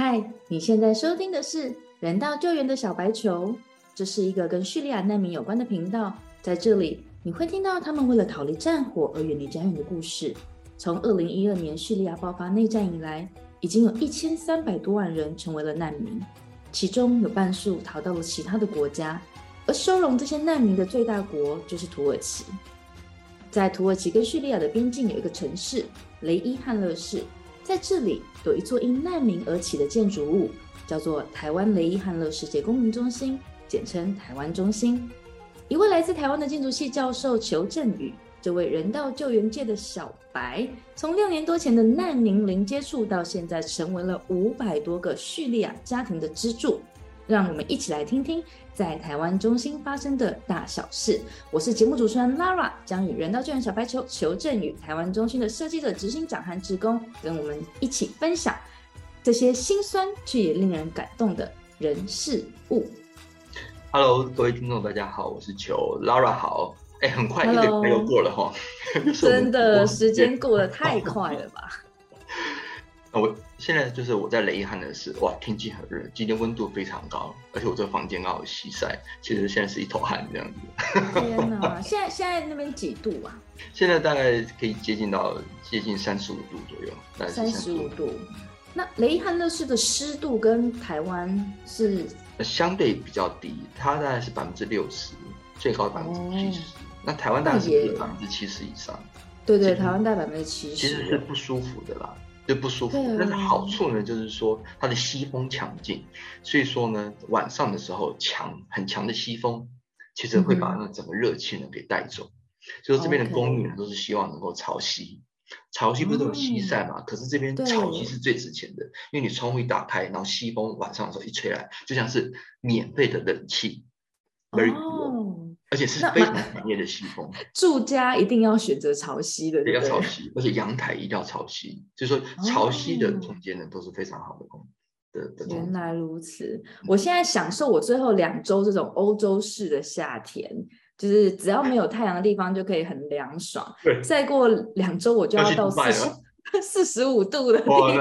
嗨，你现在收听的是人道救援的小白球，这是一个跟叙利亚难民有关的频道。在这里，你会听到他们为了逃离战火而远离家园的故事。从二零一二年叙利亚爆发内战以来，已经有一千三百多万人成为了难民，其中有半数逃到了其他的国家。而收容这些难民的最大国就是土耳其。在土耳其跟叙利亚的边境有一个城市雷伊汉勒市。在这里有一座因难民而起的建筑物，叫做台湾雷伊汉勒世界公民中心，简称台湾中心。一位来自台湾的建筑系教授裘振宇，这位人道救援界的小白，从六年多前的难民零接触，到现在成为了五百多个叙利亚家庭的支柱。让我们一起来听听在台湾中心发生的大小事。我是节目主持人 Lara，将与人道救援小白球裘振宇、台湾中心的设计者、执行长和职工，跟我们一起分享这些心酸却也令人感动的人事物。Hello，各位听众，大家好，我是球 Lara，好，哎，很快一个月又过了哈，真的 时间过得太快了吧？我现在就是我在雷汉的是哇，天气很热，今天温度非常高，而且我这个房间刚好西晒，其实现在是一头汗这样子。天哪！现在现在那边几度啊？现在大概可以接近到接近三十五度左右，三十五度。那雷汉乐市的湿度跟台湾是相对比较低，它大概是百分之六十，最高百分之七十。那台湾大概是百分之七十以上。对对，台湾大概百分之七十，其实是不舒服的啦。就不舒服，但是好处呢，就是说它的西风强劲，所以说呢，晚上的时候强很强的西风，其实会把那整个热气呢给带走。所以这边的公寓呢，都是希望能够朝西，潮汐不是都有西晒嘛？可是这边潮汐是最值钱的，因为你窗户一打开，然后西风晚上的时候一吹来，就像是免费的冷气。而且是非常强烈的西风，住家一定要选择朝西的，要朝西，而且阳台一定要朝西，就是说朝西的空间呢都是非常好的空的。原来如此，我现在享受我最后两周这种欧洲式的夏天，就是只要没有太阳的地方就可以很凉爽。对，再过两周我就要到四十四十五度的地方。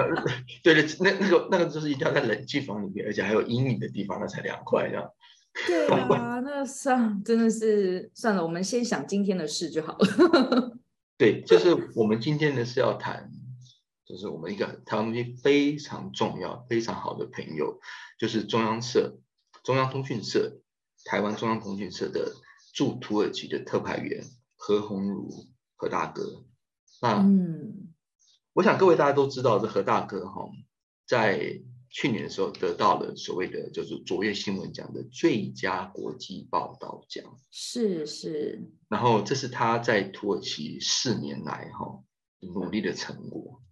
对对，那那个那个就是一定要在冷气房里面，而且还有阴影的地方，那才凉快这样。对啊，那算真的是算了，我们先想今天的事就好了。对，就是我们今天呢是要谈，就是我们一个台湾非常重要、非常好的朋友，就是中央社、中央通讯社、台湾中央通讯社的驻土耳其的特派员何鸿儒何大哥。那嗯，我想各位大家都知道，这何大哥哈，在。去年的时候得到了所谓的就是卓越新闻奖的最佳国际报道奖，是是。然后这是他在土耳其四年来哈努力的成果。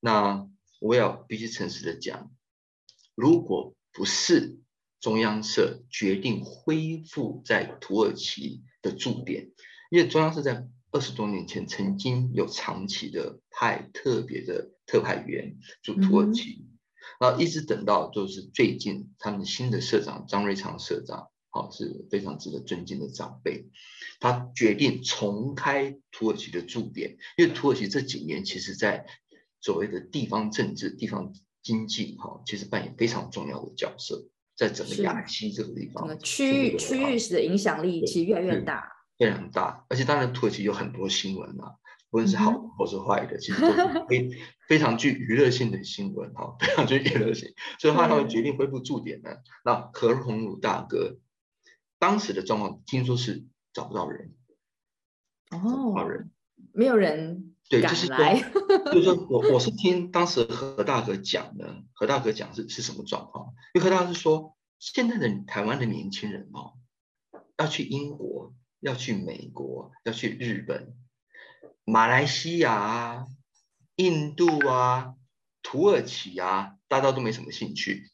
那我要必须诚实的讲，如果不是中央社决定恢复在土耳其的驻点，因为中央社在二十多年前曾经有长期的派特别的特派员驻土耳其。然后一直等到就是最近，他们新的社长张瑞昌社长，好是非常值得尊敬的长辈，他决定重开土耳其的驻点，因为土耳其这几年其实在所谓的地方政治、地方经济，哈，其实扮演非常重要的角色，在整个亚西这个地方，区域区域的影响力其实越来越大，非常大，而且当然土耳其有很多新闻啊。无论是好或是坏的，其实都是 非非常具娱乐性的新闻哈，非常具娱乐性。所以他们决定恢复驻点呢。那何鸿儒大哥当时的状况，听说是找不到人，哦，找人，没有人对，就是说，就是说我我是听当时何大哥讲的，何大哥讲是是什么状况？因为何大哥是说，现在的台湾的年轻人哦，要去英国，要去美国，要去日本。马来西亚啊、印度啊、土耳其啊，大家都没什么兴趣。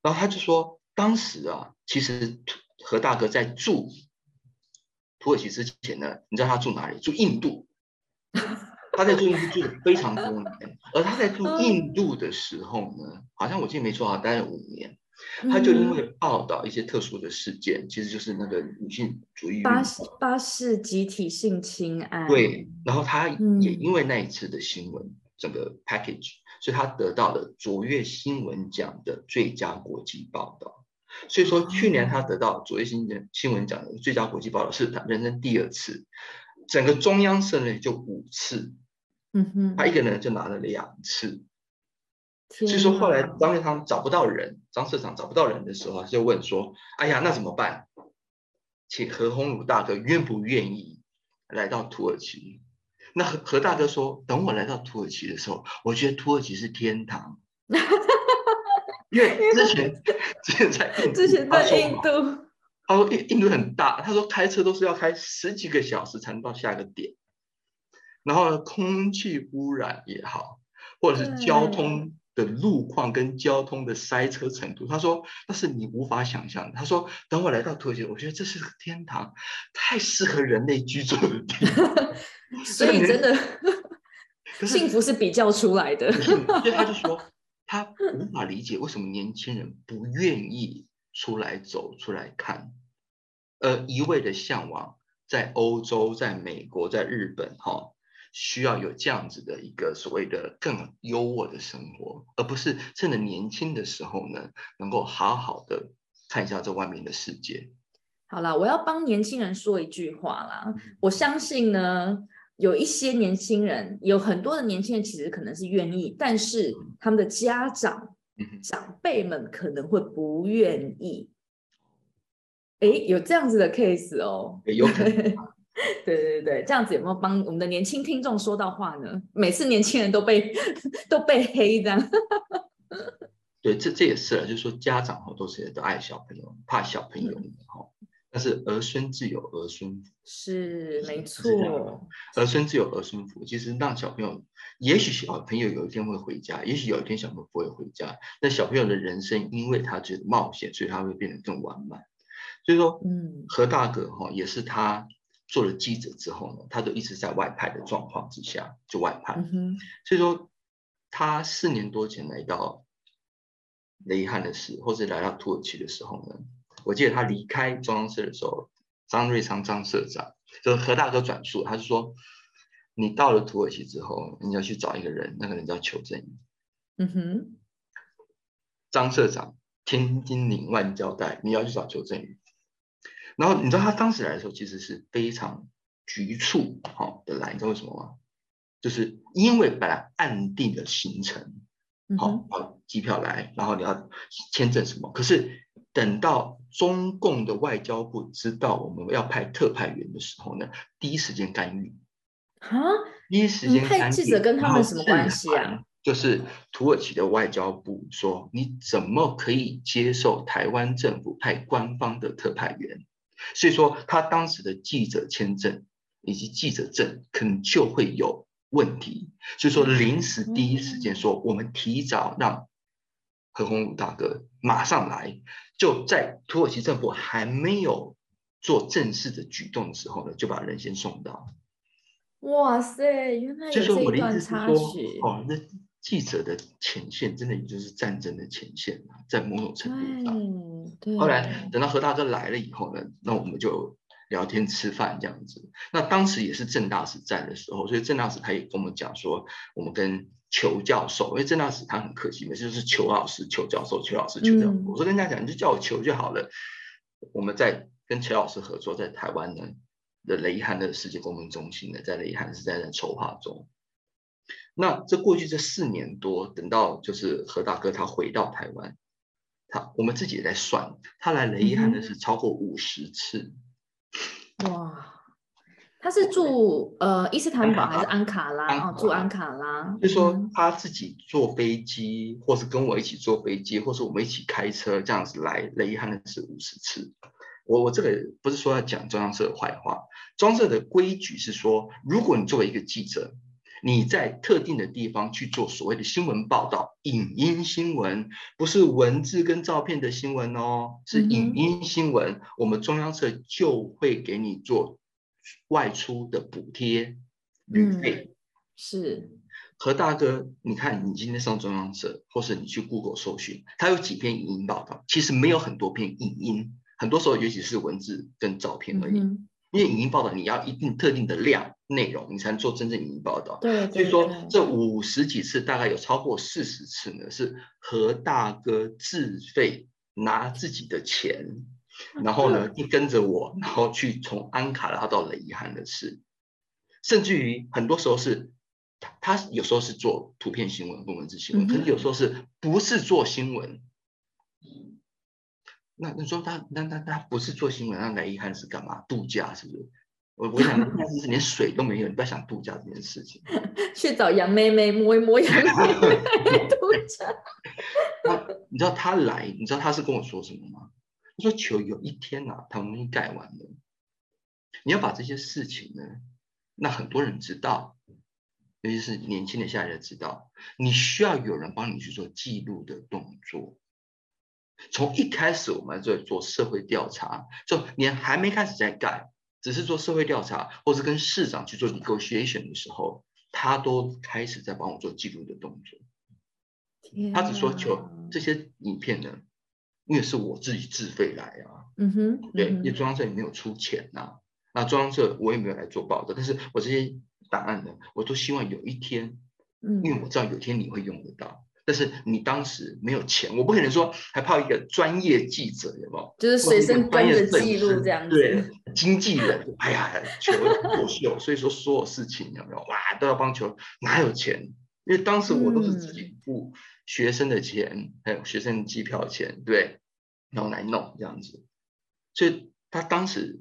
然后他就说，当时啊，其实何大哥在住土耳其之前呢，你知道他住哪里？住印度。他在住印度住了非常多年，而他在住印度的时候呢，好像我记得没错啊，待了五年。他就因为报道一些特殊的事件，其实就是那个女性主义巴士巴士集体性侵案。对，然后他也因为那一次的新闻，整个 package，所以他得到了卓越新闻奖的最佳国际报道。所以说，去年他得到卓越新闻新闻奖的最佳国际报道是他人生第二次，整个中央社呢就五次，嗯哼，他一个人就拿了两次。所所以说后来张瑞昌找不到人，张社长找不到人的时候，他就问说：“哎呀，那怎么办？请何鸿儒大哥愿不愿意来到土耳其？”那何何大哥说：“等我来到土耳其的时候，我觉得土耳其是天堂。”因为之前之前在印度，之前在印度，他说印印度很大，他说开车都是要开十几个小时才能到下一个点，然后呢，空气污染也好，或者是交通的路况跟交通的塞车程度，他说那是你无法想象的。他说等我来到土耳其，我觉得这是个天堂，太适合人类居住的地方。所以真的 幸福是比较出来的。所以他就说，他无法理解为什么年轻人不愿意出来走、出来看，而一味的向往在欧洲、在美国、在日本，哈、需要有这样子的一个所谓的更优渥的生活，而不是趁着年轻的时候呢，能够好好的看一下这外面的世界。好啦，我要帮年轻人说一句话啦。我相信呢，有一些年轻人，有很多的年轻人其实可能是愿意，但是他们的家长、长辈们可能会不愿意。诶，有这样子的 case 哦。有可能 对对对，这样子有没有帮我们的年轻听众说到话呢？每次年轻人都被 都被黑这样。对，这这也是了，就是说家长哈都是都爱小朋友，怕小朋友哈，但是儿孙自有儿孙福。是没错，儿孙自有儿孙福，其实让小朋友，也许小朋友有一天会回家，也许有一天小朋友不会回家。那小朋友的人生，因为他觉得冒险，所以他会变得更完满。所以说，嗯何大哥哈、也是他做了记者之后呢，他都一直在外派的状况之下就外派。嗯哼，所以说，他四年多前来到雷汉的时，或者来到土耳其的时候呢，我记得他离开中央社的时候，张瑞昌张社长就是何大哥转述，他是说，你到了土耳其之后，你要去找一个人，那个人叫邱正宇，嗯哼，张社长千叮咛万交代，你要去找邱正宇。然后你知道他当时来的时候，其实是非常局促好、的来，你知道为什么吗？就是因为本来按定的行程，好嗯，，好机票来，然后你要签证什么？可是等到中共的外交部知道我们要派特派员的时候呢，第一时间干预，啊，第一时间干预。记者跟他们什么关制系啊？就是土耳其的外交部说，你怎么可以接受台湾政府派官方的特派员？所以说，他当时的记者签证以及记者证可能就会有问题。所以说，临时第一时间说，我们提早让何鸿儒大哥马上来，就在土耳其政府还没有做正式的举动的时候呢，就把人先送到。哇塞，原来有这我的意思是一段插说曲，，哦，那记者的前线真的也就是战争的前线啊，在某种程度上。后来等到何大哥来了以后呢，那我们就聊天吃饭这样子。那当时也是郑大使在的时候，所以郑大使他也跟我们讲说，我们跟裘教授，因为郑大使他很客气，每次就是裘老师、裘教授、裘老师、裘教授。嗯我说跟人家讲，你就叫我裘就好了。我们在跟裘老师合作，在台湾呢的雷汉的世界公民中心呢，在雷汉是在在筹划中。那这过去这四年多，等到就是何大哥他回到台湾，他我们自己也在算，他来雷汉嗯哼的是超过五十次。哇，他是住呃伊斯坦堡还是安卡拉？哦，住安卡拉。就说嗯他自己坐飞机，或是跟我一起坐飞机，或是我们一起开车这样子来雷伊汉的是五十次。我我这个不是说要讲中央社的坏话，中央社的规矩是说，如果你作为一个记者，你在特定的地方去做所谓的新闻报道，影音新闻，不是文字跟照片的新闻哦，是影音新闻，我们中央社就会给你做外出的补贴旅嗯费。是，何大哥，你看你今天上中央社，或是你去 Google 搜寻，它有几篇影音报道，其实没有很多篇影音，很多时候尤其是文字跟照片而已。嗯因为影音报道你要一定特定的量，内容，你才能做真正影音报道。对，所以说这五十几次，大概有超过四十次呢，是何大哥自费拿自己的钱，然后呢，一跟着我，然后去从安卡拉到雷伊汉的事，甚至于很多时候是，他有时候是做图片新闻跟文字新闻，可是有时候是不是做新闻？那你说他那那他不是做新闻，那雷伊汉是干嘛？度假是不是？我我 想，但是连水都没有，你不要想度假这件事情。去找杨妹妹摸一摸杨妹妹 度假。他，你知道他来，你知道他是跟我说什么吗？他说：“求有一天呐，他们盖完了，你要把这些事情呢，那很多人知道，尤其是年轻的下一代知道，你需要有人帮你去做记录的动作。从一开始我们在做社会调查，就你还没开始在盖。”只是做社会调查，或是跟市长去做 negotiation 的时候，他都开始在帮我做记录的动作。他只说求这些影片呢，因为是我自己自费来啊，嗯哼，对，因为中央社也没有出钱呐，那中央社我也没有来做报道，但是我这些档案呢，我都希望有一天，嗯，因为我知道有一天你会用得到。但是你当时没有钱，我不可能说还泡一个专业记者，有没有？就是随身跟着记录这样子。对，经纪人，哎呀，球作秀，所以说所有事情有没有？哇，都要帮球，哪有钱？因为当时我都是自己付学生的钱，还有学生机票钱，对，然后来弄这样子。所以他当时，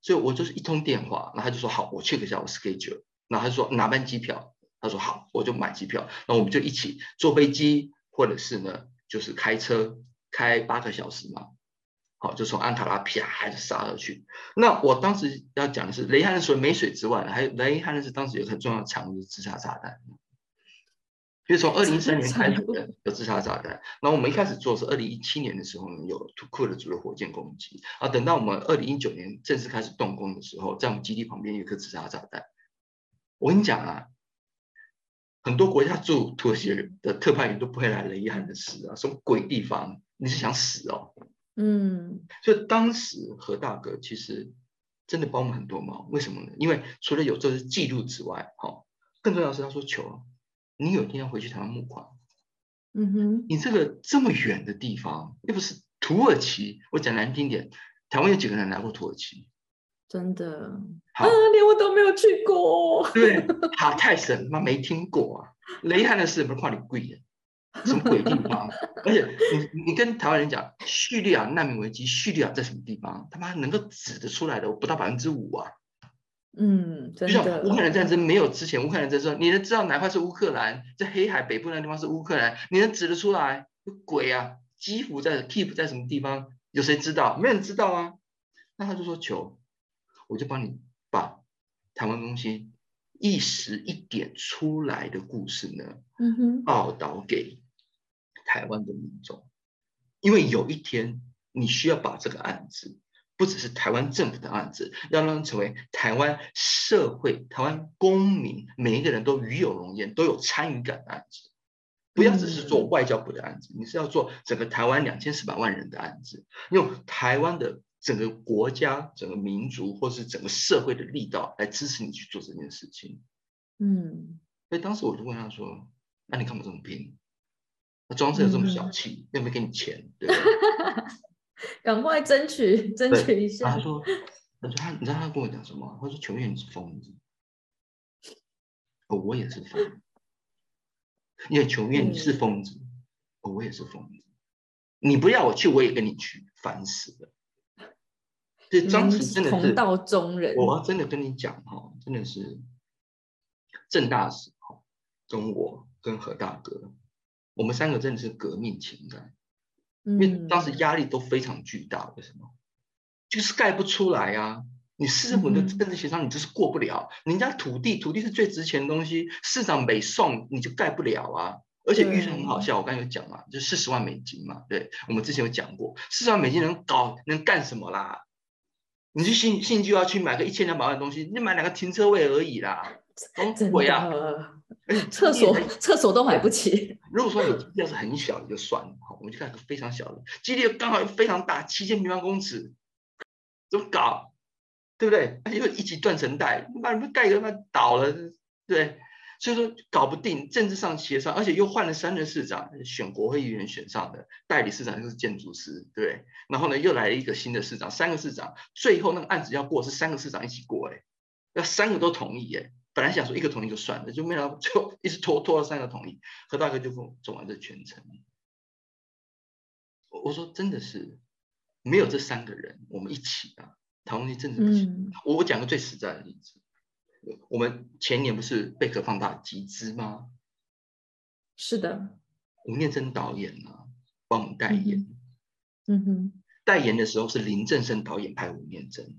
所以我就是一通电话，然后他就说好，我 check 一下我 schedule，然后他就说哪班机票。他说好，我就买机票，那我们就一起坐飞机，或者是呢，就是开车开八个小时嘛。好，就从安卡拉啪就杀了去。那我当时要讲的是，雷汉的除了没水之外，还有雷汉的是当时有很重要的产物就是自杀炸弹。就从二零一三年开始的有自杀炸弹，那我们一开始做是二零一七年的时候呢，有土库的主流火箭攻击啊。等到我们二零一九年正式开始动工的时候，在我们基地旁边有颗自杀炸弹。我跟你讲啊。很多国家驻土耳其的特派员都不会来雷伊汉的事啊，什么鬼地方？你是想死哦？嗯，所以当时何大哥其实真的帮我们很多忙，为什么呢？因为除了有这些记录之外，哈，更重要的是他说：“求你有一天要回去台湾募款，嗯哼，你这个这么远的地方，又不是土耳其，我讲难听点，台湾有几个人来过土耳其？”真的啊，连我都没有去过。对，好太神，妈没听过啊！雷汉的事不是夸你贵的，什么鬼地方？而且你你跟台湾人讲叙利亚难民危机，叙利亚在什么地方？他妈能够指得出来的不到百分之五啊！嗯，就像乌克兰战争没有之前，乌克兰战争你能知道哪块是乌克兰，在黑海北部那地方是乌克兰，你能指得出来？鬼啊！基辅在 Keep 在什么地方？有谁知道？没人知道啊！那他就说求。我就帮你把台湾中心一时一点出来的故事呢，嗯哼，报道给台湾的民众，因为有一天你需要把这个案子，不只是台湾政府的案子，要让成为台湾社会、台湾公民每一个人都与有荣焉、都有参与感的案子，不要只是做外交部的案子，你是要做整个台湾两千四百万人的案子，用台湾的。整个国家、整个民族，或是整个社会的力道来支持你去做这件事情。嗯，所以当时我就问他说：“那你干嘛这么拼？那装车有这么小气，又没给你钱，对 赶快争取，争取一下。”他说：“他说他，你知道他跟我讲什么？他说：‘求愿你是疯子。’哦，我也是疯子。因为求愿你是疯子，哦，我也是疯子。你不要我去，我也跟你去，烦死了。”所以当时真的是同道中人。我真的跟你讲哈，真的是郑大使哈，跟我跟何大哥，我们三个真的是革命情感，因为当时压力都非常巨大。为什么？就是盖不出来啊！你市府的政治协商，你就是过不了。人家土地，土地是最值钱的东西，市长没送，你就盖不了啊！而且预算很好笑，我刚才有讲嘛，就四十万美金嘛。对，我们之前有讲过，四十万美金能搞能干什么啦？你去信信就要去买个一千两百万的东西，你买两个停车位而已啦，真贵啊！厕所厕所都买不起。如果说你要是很小就算了，好，我们就看个非常小的，基地刚好非常大，七千平方公尺，怎么搞？对不对？又一起断层带，把你们盖个他妈倒了，对。所以说搞不定，政治上协商，而且又换了三任市长，选国会议员选上的，代理市长又是建筑师，对。然后呢，又来了一个新的市长，三个市长，最后那个案子要过是三个市长一起过，哎，要三个都同意，哎。本来想说一个同意就算了，就没想到最后一直拖拖到三个同意，何大哥就跟我走完这全程。我我说真的是没有这三个人，我们一起啊，台湾政治不行。我我讲个最实在的例子。我们前年不是贝壳放大集资吗？是的，吴念真导演啊，帮我们代言。嗯哼，代言的时候是林正盛导演拍吴念真。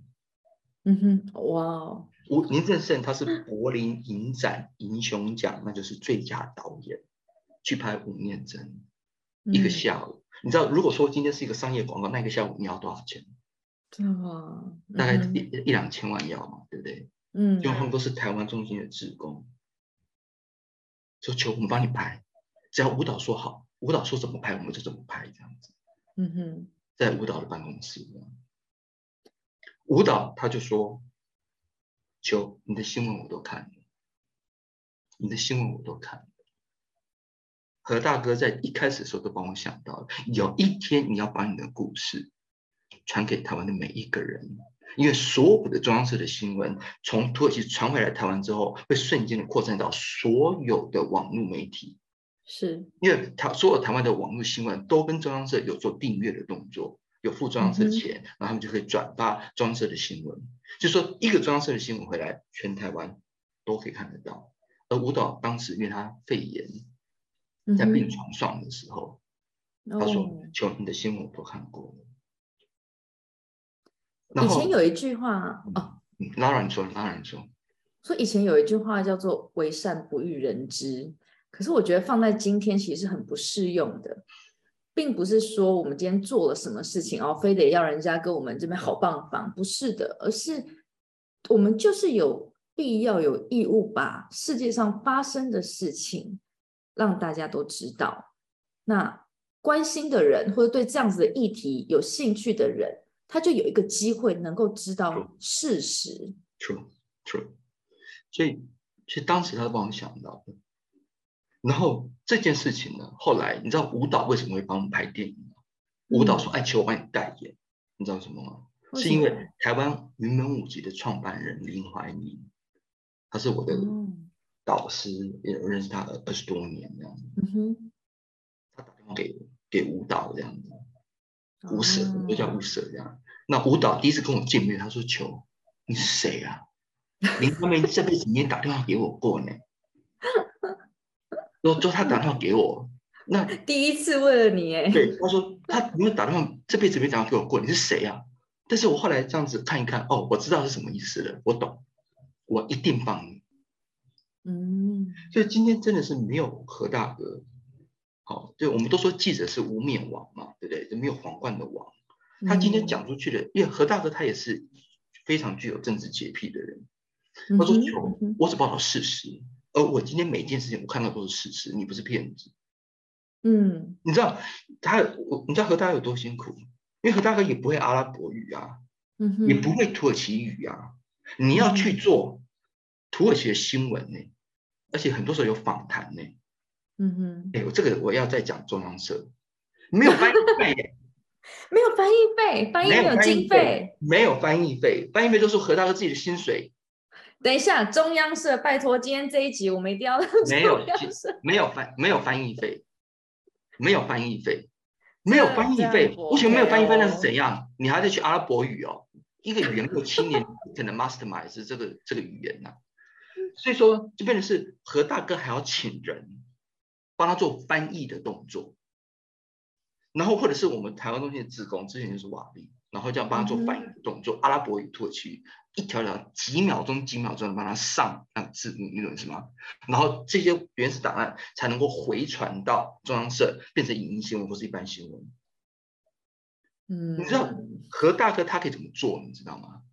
嗯哼，哇，吴林正盛他是柏林影展银熊奖，那就是最佳导演，去拍吴念真一个下午。你知道，如果说今天是一个商业广告，那个下午你要多少钱？哇，大概一一两千万要嘛，对不对？嗯，因为他们都是台湾中心的职工，就求我们帮你拍，只要舞蹈说好，舞蹈说怎么拍我们就怎么拍，这样子。嗯哼，在舞蹈的办公室，舞蹈他就说，求你的新闻我都看了，你的新闻我都看了。何大哥在一开始的时候都帮我想到了，有一天你要把你的故事传给台湾的每一个人。因为所有的中央社的新闻从土耳其传回来台湾之后，会瞬间的扩散到所有的网络媒体。是，因为台所有台湾的网络新闻都跟中央社有做订阅的动作，有付中央社钱，然后他们就可以转发中央社的新闻。就说一个中央社的新闻回来，全台湾都可以看得到。而舞蹈当时因为他肺炎，在病床上的时候，他说：“求你的新闻我都看过了。”以前有一句话哦，拉然说，拉然说，说以前有一句话叫做“为善不欲人知”，可是我觉得放在今天其实很不适用的，并不是说我们今天做了什么事情哦，非得要人家跟我们这边好棒棒，不是的，而是我们就是有必要有义务把世界上发生的事情让大家都知道，那关心的人或者对这样子的议题有兴趣的人。他就有一个机会能够知道事实。True，True。所以，其实当时他帮我想到的。然后这件事情呢，后来你知道舞蹈为什么会帮我们拍电影吗？舞蹈说：“哎，求我帮你代言。”你知道什么吗？是因为台湾云门舞集的创办人林怀民，他是我的导师，也认识他二十多年这样子。嗯哼。他打电话给给舞蹈这样子。舞社就叫舞社这样。那舞蹈第一次跟我见面，他说：“求你是谁啊？林他们这辈子没打电话给我过呢。”说说他打电话给我，那 第一次问了你哎。对，他说他没有打电话，这辈子没打电话给我过。你是谁啊？但是我后来这样子看一看，哦，我知道是什么意思了，我懂，我一定帮你。嗯，所以今天真的是没有何大哥。好，对，我们都说记者是无冕王嘛，对不对？就没有皇冠的王。他今天讲出去的，因为何大哥他也是非常具有政治洁癖的人。他说：“求我只报道事实，而我今天每一件事情我看到都是事实，你不是骗子。”嗯，你知道他，我你知道何大哥有多辛苦？因为何大哥也不会阿拉伯语啊，嗯也不会土耳其语啊。你要去做土耳其的新闻呢，而且很多时候有访谈呢。嗯哼，哎，我这个我要再讲中央社，没有翻译费，没有翻译费，翻译没有经费，没有翻译费，翻译费都是何大哥自己的薪水。等一下，中央社，拜托，今天这一集我们一定要没有没有翻没有翻译费，没有翻译费，没有翻译费，为什么没有翻译费？那是怎样？你还得去阿拉伯语哦，一个语言有七年可能 mastermind 这个这个语言呐，所以说就变成是何大哥还要请人。帮他做翻译的动作，然后或者是我们台湾中心的职工，之前就是瓦力，然后这样帮他做翻译的动作，阿拉伯语、土耳其一条条几秒钟、几秒钟帮他上那个字幕，你懂是吗？然后这些原始档案才能够回传到中央社，变成影音新闻或是一般新闻。嗯，你知道何大哥他可以怎么做？你知道吗？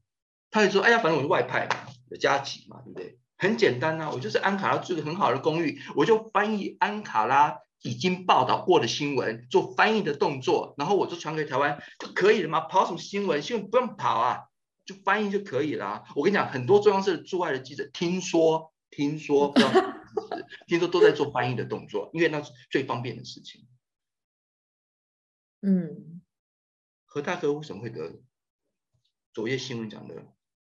他可以说：“哎呀，反正我是外派嘛，有加急嘛，对不对？”很简单呐，我就是安卡拉住个很好的公寓，我就翻译安卡拉已经报道过的新闻，做翻译的动作，然后我就传给台湾就可以了吗？跑什么新闻？新闻不用跑啊，就翻译就可以了。我跟你讲，很多中央社驻外的记者，听说听说 听说都在做翻译的动作，因为那是最方便的事情。嗯，何大哥为什么会得昨夜新闻奖的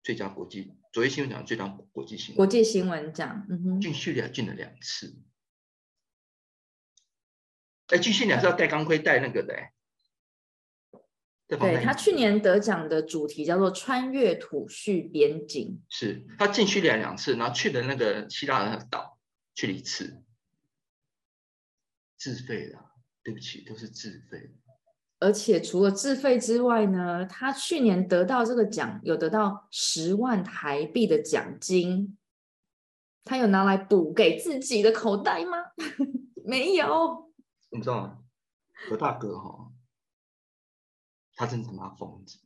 最佳国际？昨夜新闻奖最佳国际新闻？国际新闻奖，嗯哼，进叙利亚进了两次。哎，进叙利亚是要戴钢盔戴那个的哎。对他去年得奖的主题叫做“穿越土叙边境”，是他进叙利亚两次，然后去的那个希腊的岛去了一次，自费的，对不起，都是自费。而且除了自费之外呢，他去年得到这个奖，有得到十万台币的奖金，他有拿来补给自己的口袋吗？没有。你知道吗？何大哥哈，他真他妈疯子。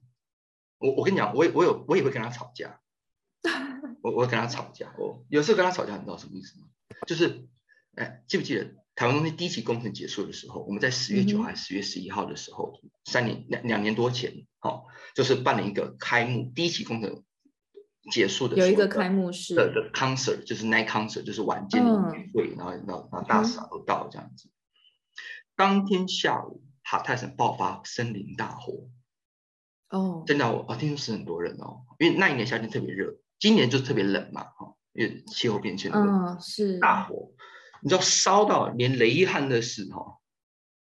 我我跟你讲，我也我有我也会跟他吵架，我我跟他吵架。我有时候跟他吵架，你知道什么意思吗？就是，哎，记不记得？台湾中心第一期工程结束的时候，我们在十月九号还是十月十一号的时候，三年两两年多前，哦，就是办了一个开幕第一期工程结束的有一个开幕式。的 concert，就是 night concert，就是晚间的聚会，然后然后然后大嫂都到这样子。当天下午，哈泰省爆发森林大火，哦，真的我哦听说死很多人哦，因为那一年夏天特别热，今年就特别冷嘛，哈，因为气候变迁的嗯，是。大火。你知道烧到连雷汉的时候，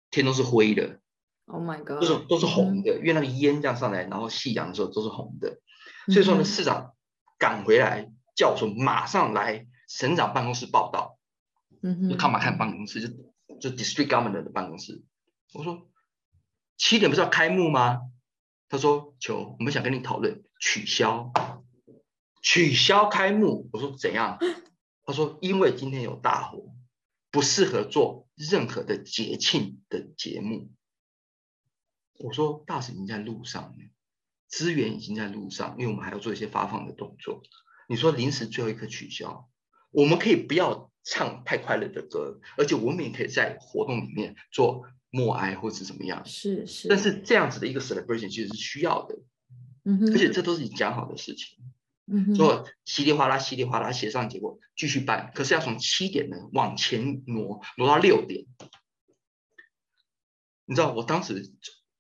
天都是灰的，Oh my god，都是都是红的，因为那个烟这样上来，然后夕阳的时候都是红的，所以说呢，市长赶回来叫我说马上来省长办公室报道，嗯哼，就看嘛看办公室，就就 district governor 的办公室，我说七点不是要开幕吗？他说求我们想跟你讨论取消，取消开幕，我说怎样？他说因为今天有大火。不适合做任何的节庆的节目。我说大使已经在路上了，资源已经在路上，因为我们还要做一些发放的动作。你说临时最后一刻取消，我们可以不要唱太快乐的歌，而且我们也可以在活动里面做默哀或者怎么样。是是。但是这样子的一个 celebration 其实是需要的，嗯哼，而且这都是你讲好的事情。做稀里哗啦、稀里哗啦协商结果继续办，可是要从七点呢往前挪，挪到六点。你知道我当时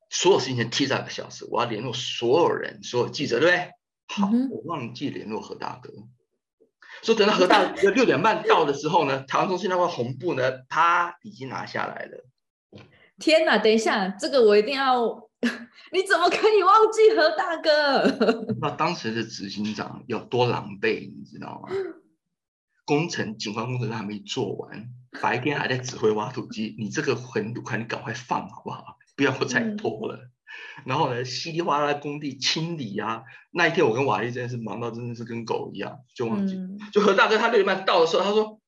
所有事情先提早一个小时，我要联络所有人、所有记者，对不对？好，我忘记联络何大哥，说等到何大哥六点半到的时候呢，台湾中心那块红布呢，啪已经拿下来了。天哪，等一下，这个我一定要。你怎么可以忘记何大哥？那当时的执行长有多狼狈，你知道吗？工程景观工程都还没做完，白天还在指挥挖土机。你这个横土块，你赶快放好不好？不要再拖了。然后呢，稀里哗啦工地清理啊。那一天我跟瓦力真的是忙到真的是跟狗一样，就忘记。就何大哥他六点半到的时候，他说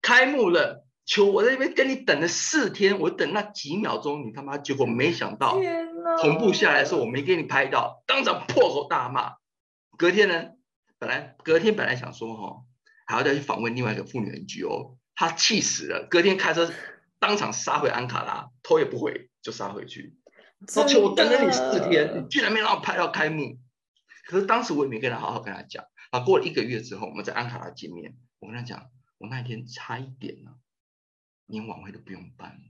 开幕了。求我在那边跟你等了四天，我等那几秒钟，你他妈结果没想到，同步下来的时候我没给你拍到，当场破口大骂。隔天呢，本来隔天本来想说哈，还要再去访问另外一个妇女 NGO，他气死了，隔天开车当场杀回安卡拉，头也不回就杀回去。而且我等了你四天，你居然没让我拍到开幕。可是当时我也没跟他好好跟他讲。啊，过了一个月之后，我们在安卡拉见面，我跟他讲，我那一天差一点呢。连晚会都不用办了，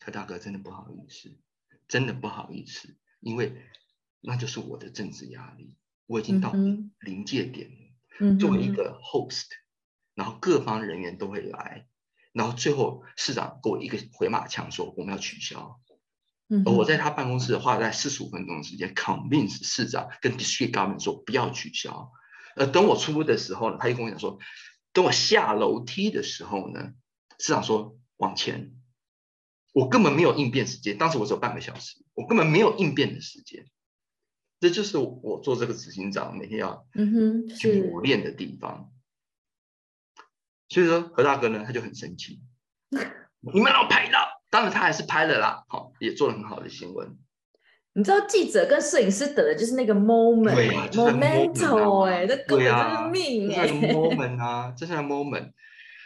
柯大哥真的不好意思，真的不好意思，因为那就是我的政治压力，我已经到临界点了。作为一个 host，然后各方人员都会来，然后最后市长给我一个回马枪，说我们要取消。而我在他办公室花了四十五分钟的时间，convince 市长跟 district government 说不要取消。呃等我出的时候呢，他又跟我讲说，等我下楼梯的时候呢。市长说往前，我根本没有应变时间。当时我只有半个小时，我根本没有应变的时间。这就是我做这个执行长每天要嗯哼去磨练的地方。所以说何大哥呢，他就很生气，你们让我拍到，当然他还是拍了啦，好也做了很好的新闻。你知道记者跟摄影师等的就是那个 moment，moment 哎，那根本就是命哎，moment 啊，这是 moment。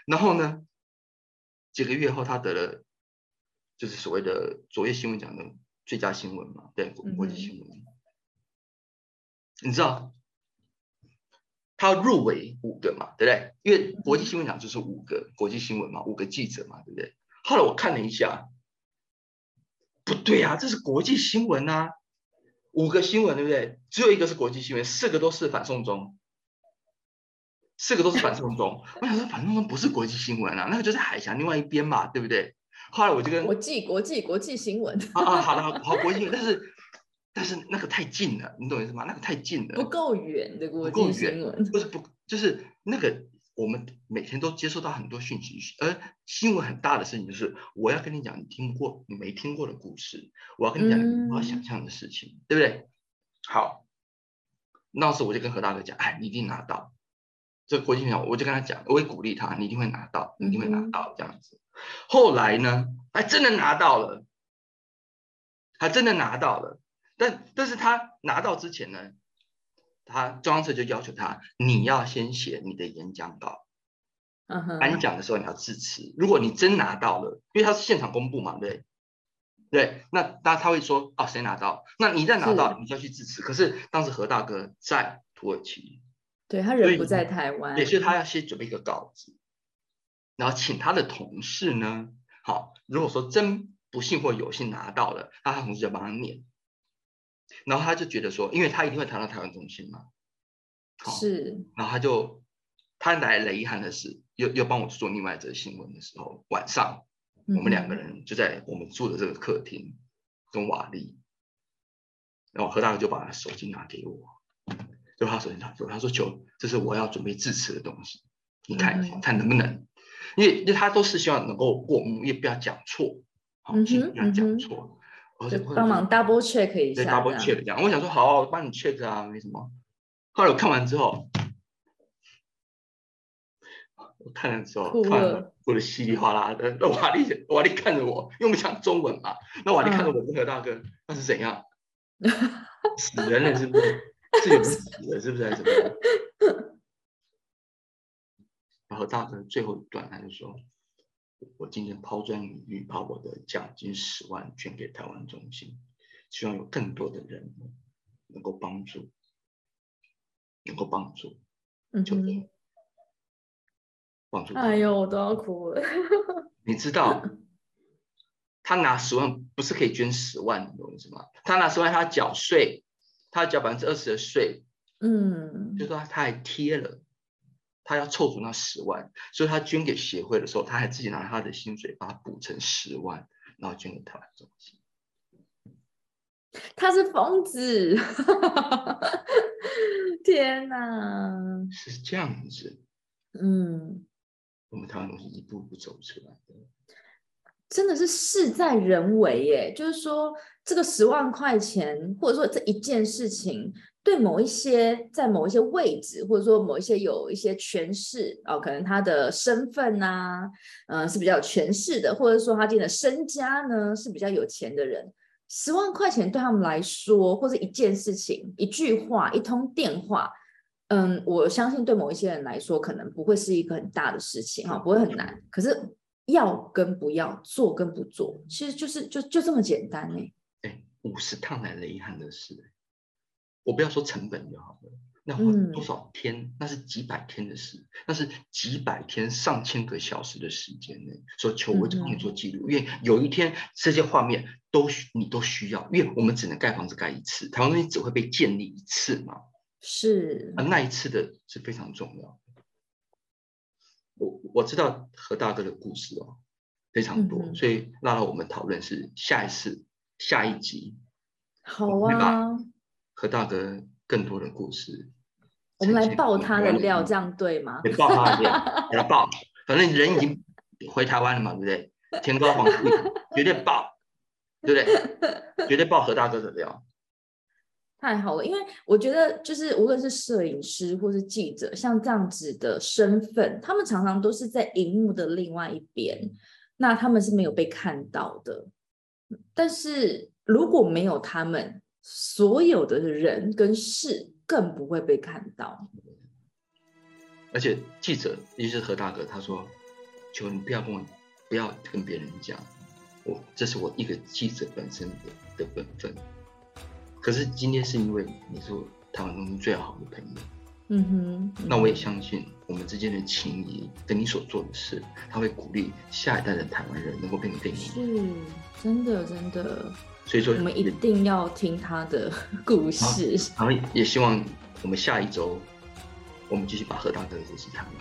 然后呢？几个月后，他得了，就是所谓的卓越新闻奖的最佳新闻嘛，对，国际新闻。你知道，他入围五个嘛，对不对？因为国际新闻奖就是五个国际新闻嘛，五个记者嘛，对不对？后来我看了一下，不对啊，这是国际新闻啊，五个新闻对不对？只有一个是国际新闻，四个都是反送中，四个都是反送中。我想说，反送中不是国际新闻啊，那个就是海峡另外一边嘛，对不对？后来我就跟国际国际国际新闻啊啊，好的好好国际新闻，但是但是那个太近了，你懂意思吗？那个太近了，不够远的国际新闻，不是不就是那个我们每天都接收到很多讯息，而新闻很大的事情就是我要跟你讲你听过你没听过的故事，我要跟你讲你无法想象的事情，对不对？好，那时候我就跟何大哥讲，哎，你一定拿到这国际新闻，我就跟他讲，我会鼓励他，你一定会拿到，你一定会拿到这样子。后来呢，还真的拿到了，还真的拿到了。但但是他拿到之前呢，他中央社就要求他，你要先写你的演讲稿，嗯哼，颁奖的时候你要致辞。如果你真拿到了，因为他是现场公布嘛，对对，那那他会说，哦，谁拿到？那你再拿到，你就要去致辞。可是当时何大哥在土耳其，对他人不在台湾，也是他要先准备一个稿子。然后请他的同事呢，好，如果说真不幸或有幸拿到了，那他同事就帮他念。然后他就觉得说，因为他一定会谈到台湾中心嘛，是。然后他就他来雷遗憾的是，又又帮我做另外一则新闻的时候，晚上我们两个人就在我们住的这个客厅跟瓦力，然后何大哥就把他手机拿给我，就他手机拿给我，他说：“求，这是我要准备致辞的东西，你看一下，看能不能。”因为因为他都是希望能够过目，也不要讲错，好，不要讲错，而且帮忙 double check 一下，double check 这样。我想说，好，帮你 check 啊，没什么。后来我看完之后，我看了之后，看了，哭的稀里哗啦的。那瓦力，瓦力看着我，因为我们讲中文嘛。那瓦力看着我跟何大哥，那是怎样？死人了是不是？是有人死了是不是？还是怎么样？然后大哥最后一段，他就说：“我今天抛砖引玉，把我的奖金十万捐给台湾中心，希望有更多的人能够帮助，能够帮助，就帮助。”哎呦，我都要哭了。你知道，他拿十万不是可以捐十万，你懂意思吗？他拿十万，他缴税，他缴百分之二十的税，嗯，就说他还贴了。他要凑足那十万，所以他捐给协会的时候，他还自己拿他的薪水把它补成十万，然后捐给台湾中心。他是疯子！天哪！是这样子。嗯，我们台湾中心一步步走出来的，真的是事在人为耶。就是说，这个十万块钱，或者说这一件事情。对某一些在某一些位置，或者说某一些有一些权势哦，可能他的身份呐，嗯，是比较有权势的，或者说他今天的身家呢是比较有钱的人，十万块钱对他们来说，或者一件事情、一句话、一通电话，嗯，我相信对某一些人来说，可能不会是一个很大的事情哈，不会很难。可是要跟不要做跟不做，其实就是就就这么简单呢。哎，五十趟来了遗憾的事。我不要说成本就好了，那花多少天？那是几百天的事，那是几百天、上千个小时的时间呢。说求我帮你做记录，因为有一天这些画面都你都需要，因为我们只能盖房子盖一次，台湾东西只会被建立一次嘛。是啊，那一次的是非常重要。我我知道何大哥的故事哦，非常多，所以拉到我们讨论是下一次下一集。好啊。何大哥更多的故事，我们来爆他的料，这样对吗？爆他的料，给他爆。反正人已经回台湾了嘛，对不对？天高皇帝 绝对爆，对不对？绝对爆何大哥的料。太好了，因为我觉得就是无论是摄影师或是记者，像这样子的身份，他们常常都是在荧幕的另外一边，那他们是没有被看到的。但是如果没有他们，所有的人跟事更不会被看到，而且记者，尤其是何大哥，他说：“求你不要跟我，不要跟别人讲，我这是我一个记者本身的的本分。可是今天是因为你是台湾中最好的朋友。嗯哼，那我也相信我们之间的情谊跟你所做的事，他会鼓励下一代的台湾人能够变成更是真的真的。所以说，我们一定要听他的故事。然后也希望我们下一周，我们继续把何大哥的故事谈完。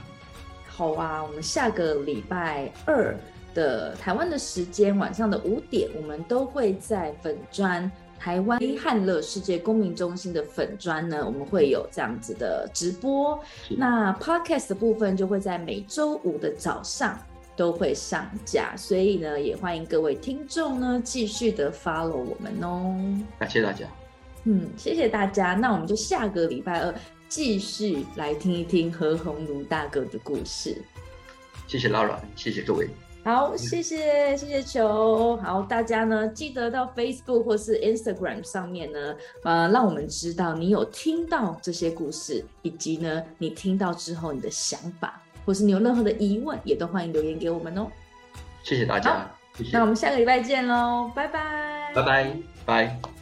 好啊，我们下个礼拜二的台湾的时间晚上的五点，我们都会在粉砖台湾汉乐世界公民中心的粉砖呢，我们会有这样子的直播。那 podcast 的部分就会在每周五的早上。都会上架，所以呢，也欢迎各位听众呢继续的 follow 我们哦。感谢大家，嗯，谢谢大家。那我们就下个礼拜二继续来听一听何鸿儒大哥的故事。谢谢 Laura，谢谢各位。好，谢谢谢谢球。好，大家呢记得到 Facebook 或是 Instagram 上面呢，呃，让我们知道你有听到这些故事，以及呢你听到之后你的想法。或是你有任何的疑问，也都欢迎留言给我们哦。谢谢大家，那我们下个礼拜见喽，拜拜，拜拜，拜。